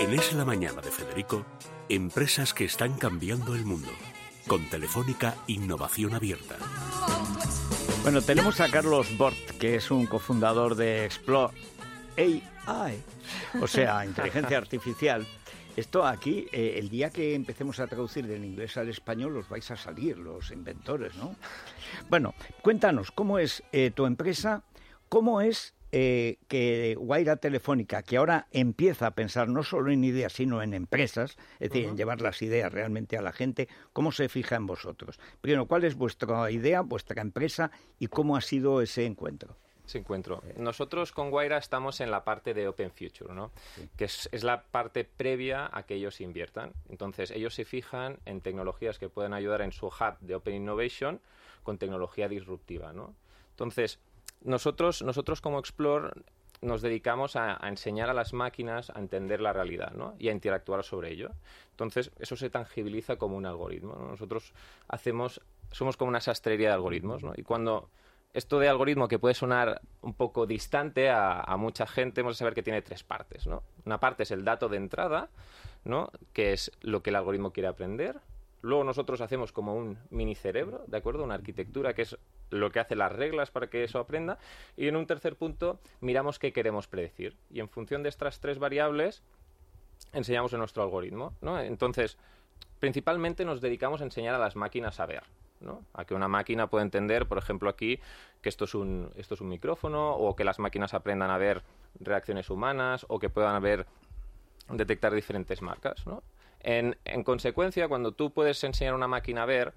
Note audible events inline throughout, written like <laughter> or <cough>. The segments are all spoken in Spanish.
En Es la Mañana de Federico, empresas que están cambiando el mundo. Con Telefónica Innovación Abierta. Bueno, tenemos a Carlos Bort, que es un cofundador de Explore AI, o sea, <laughs> inteligencia artificial. Esto aquí, eh, el día que empecemos a traducir del inglés al español, los vais a salir, los inventores, ¿no? Bueno, cuéntanos, ¿cómo es eh, tu empresa? ¿Cómo es eh, que Guaira Telefónica, que ahora empieza a pensar no solo en ideas, sino en empresas, es decir, en llevar las ideas realmente a la gente, ¿cómo se fija en vosotros? Primero, ¿cuál es vuestra idea, vuestra empresa y cómo ha sido ese encuentro? Ese encuentro. Nosotros con Guaira estamos en la parte de Open Future, ¿no? que es, es, la parte previa a que ellos inviertan. Entonces, ellos se fijan en tecnologías que pueden ayudar en su hub de Open Innovation con tecnología disruptiva. ¿no? Entonces, nosotros, nosotros como Explore nos dedicamos a, a, enseñar a las máquinas a entender la realidad ¿no? y a interactuar sobre ello. Entonces, eso se tangibiliza como un algoritmo. ¿no? Nosotros hacemos, somos como una sastrería de algoritmos. ¿no? Y cuando esto de algoritmo que puede sonar un poco distante a, a, mucha gente, hemos de saber que tiene tres partes. ¿no? Una parte es el dato de entrada, ¿no? que es lo que el algoritmo quiere aprender. Luego nosotros hacemos como un mini cerebro, ¿de acuerdo? Una arquitectura que es lo que hace las reglas para que eso aprenda. Y en un tercer punto miramos qué queremos predecir. Y en función de estas tres variables enseñamos en nuestro algoritmo, ¿no? Entonces, principalmente nos dedicamos a enseñar a las máquinas a ver. ¿no? A que una máquina pueda entender, por ejemplo, aquí que esto es un, esto es un micrófono, o que las máquinas aprendan a ver reacciones humanas, o que puedan ver detectar diferentes marcas, ¿no? En, en, consecuencia, cuando tú puedes enseñar a una máquina a ver,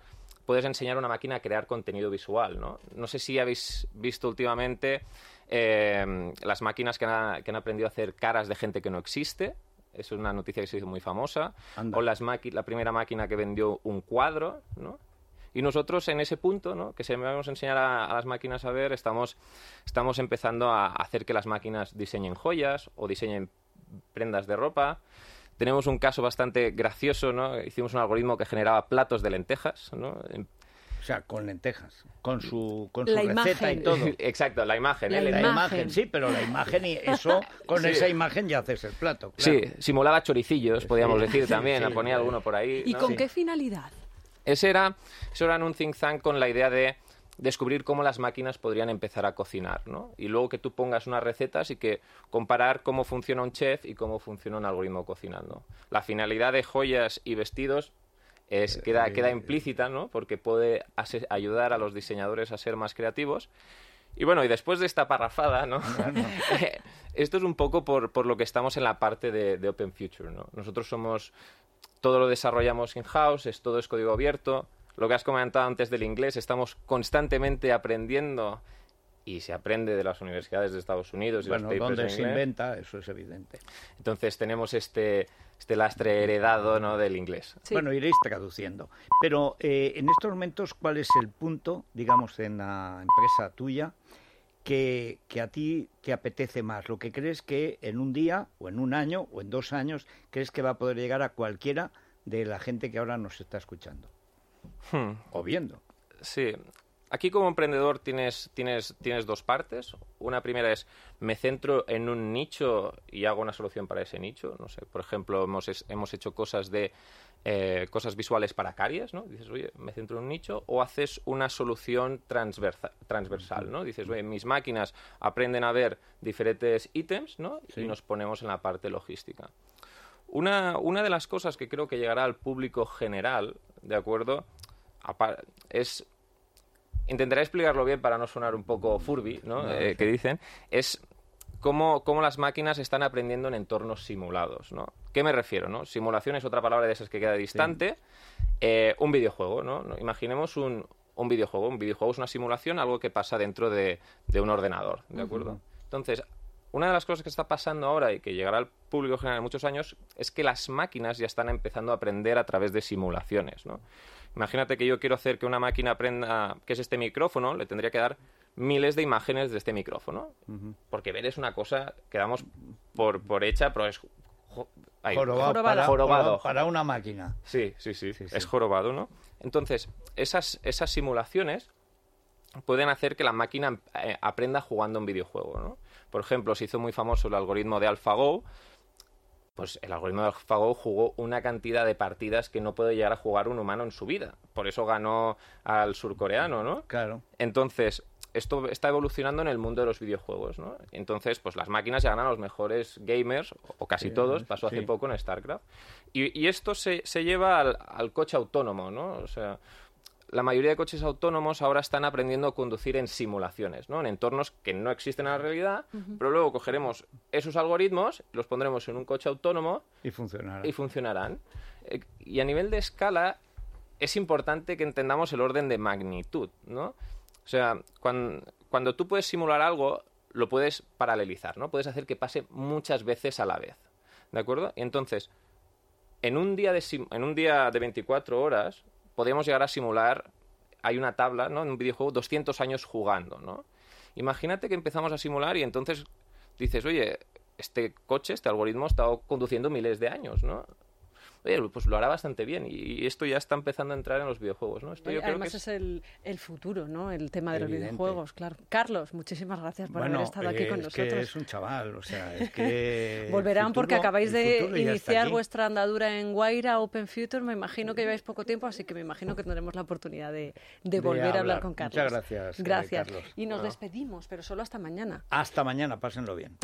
puedes enseñar a una máquina a crear contenido visual, ¿no? No sé si habéis visto últimamente eh, las máquinas que han, que han, aprendido a hacer caras de gente que no existe. Es una noticia que se hizo muy famosa. Anda. O las la primera máquina que vendió un cuadro, ¿no? Y nosotros en ese punto, ¿no? que se vamos a enseñar a, a, las máquinas a ver, estamos, estamos empezando a hacer que las máquinas diseñen joyas o diseñen prendas de ropa. Tenemos un caso bastante gracioso, ¿no? Hicimos un algoritmo que generaba platos de lentejas, ¿no? O sea, con lentejas, con su, con su receta imagen. y todo. <laughs> Exacto, la imagen. La, ¿eh? la imagen. imagen. sí, pero la imagen y eso, con sí. esa imagen ya haces el plato. Claro. Sí, simulaba choricillos, podríamos sí. decir también, sí, ponía alguno por ahí. ¿Y ¿no? con qué finalidad? Ese era, eso era en un think tank con la idea de descubrir cómo las máquinas podrían empezar a cocinar, ¿no? Y luego que tú pongas unas recetas y que comparar cómo funciona un chef y cómo funciona un algoritmo cocinando. La finalidad de joyas y vestidos es, queda, queda implícita, ¿no? Porque puede ayudar a los diseñadores a ser más creativos. Y bueno, y después de esta parrafada, ¿no? <laughs> no, no. <laughs> Esto es un poco por, por, lo que estamos en la parte de, de Open Future, ¿no? Nosotros somos, todo lo desarrollamos in-house, es, todo es código abierto. Lo que has comentado antes del inglés, estamos constantemente aprendiendo y se aprende de las universidades de Estados Unidos y bueno, los papers donde en se inglés. inventa, eso es evidente. Entonces tenemos este, este lastre heredado ¿no? del inglés. Sí. Bueno, iréis traduciendo. Pero eh, en estos momentos, ¿cuál es el punto, digamos, en la empresa tuya, que, que, a ti te apetece más? Lo que crees que en un día, o en un año, o en dos años, crees que va a poder llegar a cualquiera de la gente que ahora nos está escuchando. Hmm. O viendo. Sí. Aquí como emprendedor tienes, tienes, tienes dos partes. Una primera es me centro en un nicho y hago una solución para ese nicho. No sé, por ejemplo, hemos, hemos hecho cosas de eh, cosas visuales para caries, ¿no? Dices, oye, me centro en un nicho, o haces una solución transversa, transversal, ¿no? Dices, oye, mis máquinas aprenden a ver diferentes ítems, ¿no? Sí. Y nos ponemos en la parte logística. Una, una de las cosas que creo que llegará al público general, ¿de acuerdo? Es intentaré explicarlo bien para no sonar un poco furby, ¿no? no eh, que dicen, es cómo, cómo, las máquinas están aprendiendo en entornos simulados, ¿no? ¿Qué me refiero, no? Simulación es otra palabra de esas que queda distante. Sí. Eh, un videojuego, ¿no? Imaginemos un, un, videojuego. Un videojuego es una simulación, algo que pasa dentro de, de un ordenador, ¿de acuerdo? Uh -huh. Entonces, una de las cosas que está pasando ahora y que llegará al público general en muchos años es que las máquinas ya están empezando a aprender a través de simulaciones, ¿no? Imagínate que yo quiero hacer que una máquina aprenda qué es este micrófono, le tendría que dar miles de imágenes de este micrófono. Uh -huh. Porque ver es una cosa que damos por, por hecha, pero es Ay, jorobado, jorobado. Para, jorobado. Para, una máquina. Sí, sí, sí, sí, sí, es jorobado, ¿no? Entonces, esas, esas simulaciones pueden hacer que la máquina eh, aprenda jugando un videojuego, ¿no? Por ejemplo, se hizo muy famoso el algoritmo de AlphaGo, pues el algoritmo de AlphaGo jugó una cantidad de partidas que no puede llegar a jugar un humano en su vida. Por eso ganó al surcoreano, ¿no? Claro. Entonces, esto está evolucionando en el mundo de los videojuegos, ¿no? Entonces, pues las máquinas ya ganan a los mejores gamers, o casi todos, pasó hace poco en StarCraft. Y, esto se, lleva al, al, coche autónomo, ¿no? O sea, la mayoría de coches autónomos ahora están aprendiendo a conducir en simulaciones, ¿no? En entornos que no existen en la realidad, pero luego cogeremos esos algoritmos, los pondremos en un coche autónomo y funcionarán. Y, funcionarán. Eh, y a nivel de escala es importante que entendamos el orden de magnitud, ¿no? O sea, cuando, tú puedes simular algo, lo puedes paralelizar, ¿no? Puedes hacer que pase muchas veces a la vez, ¿de acuerdo? Y entonces, en un día de, en un día de 24 horas, podríamos llegar a simular, hay una tabla, ¿no? En un videojuego, 200 años jugando, ¿no? Imagínate que empezamos a simular y entonces dices, oye, este coche, este algoritmo ha estado conduciendo miles de años, ¿no? Pues lo hará bastante bien. Y esto ya está empezando a entrar en los videojuegos, ¿no? Esto yo además creo que es, el, el, futuro, ¿no? El tema de los videojuegos, claro. Carlos, muchísimas gracias por haber estado aquí con es nosotros. Que es un chaval, o sea, es que... <laughs> Volverán porque acabáis de iniciar vuestra andadura en Guaira Open Future, me imagino que lleváis poco tiempo, así que me imagino que tendremos la oportunidad de, de volver a hablar con Carlos. Muchas gracias. Gracias. Y nos despedimos, pero solo hasta mañana. Hasta mañana, pásenlo bien.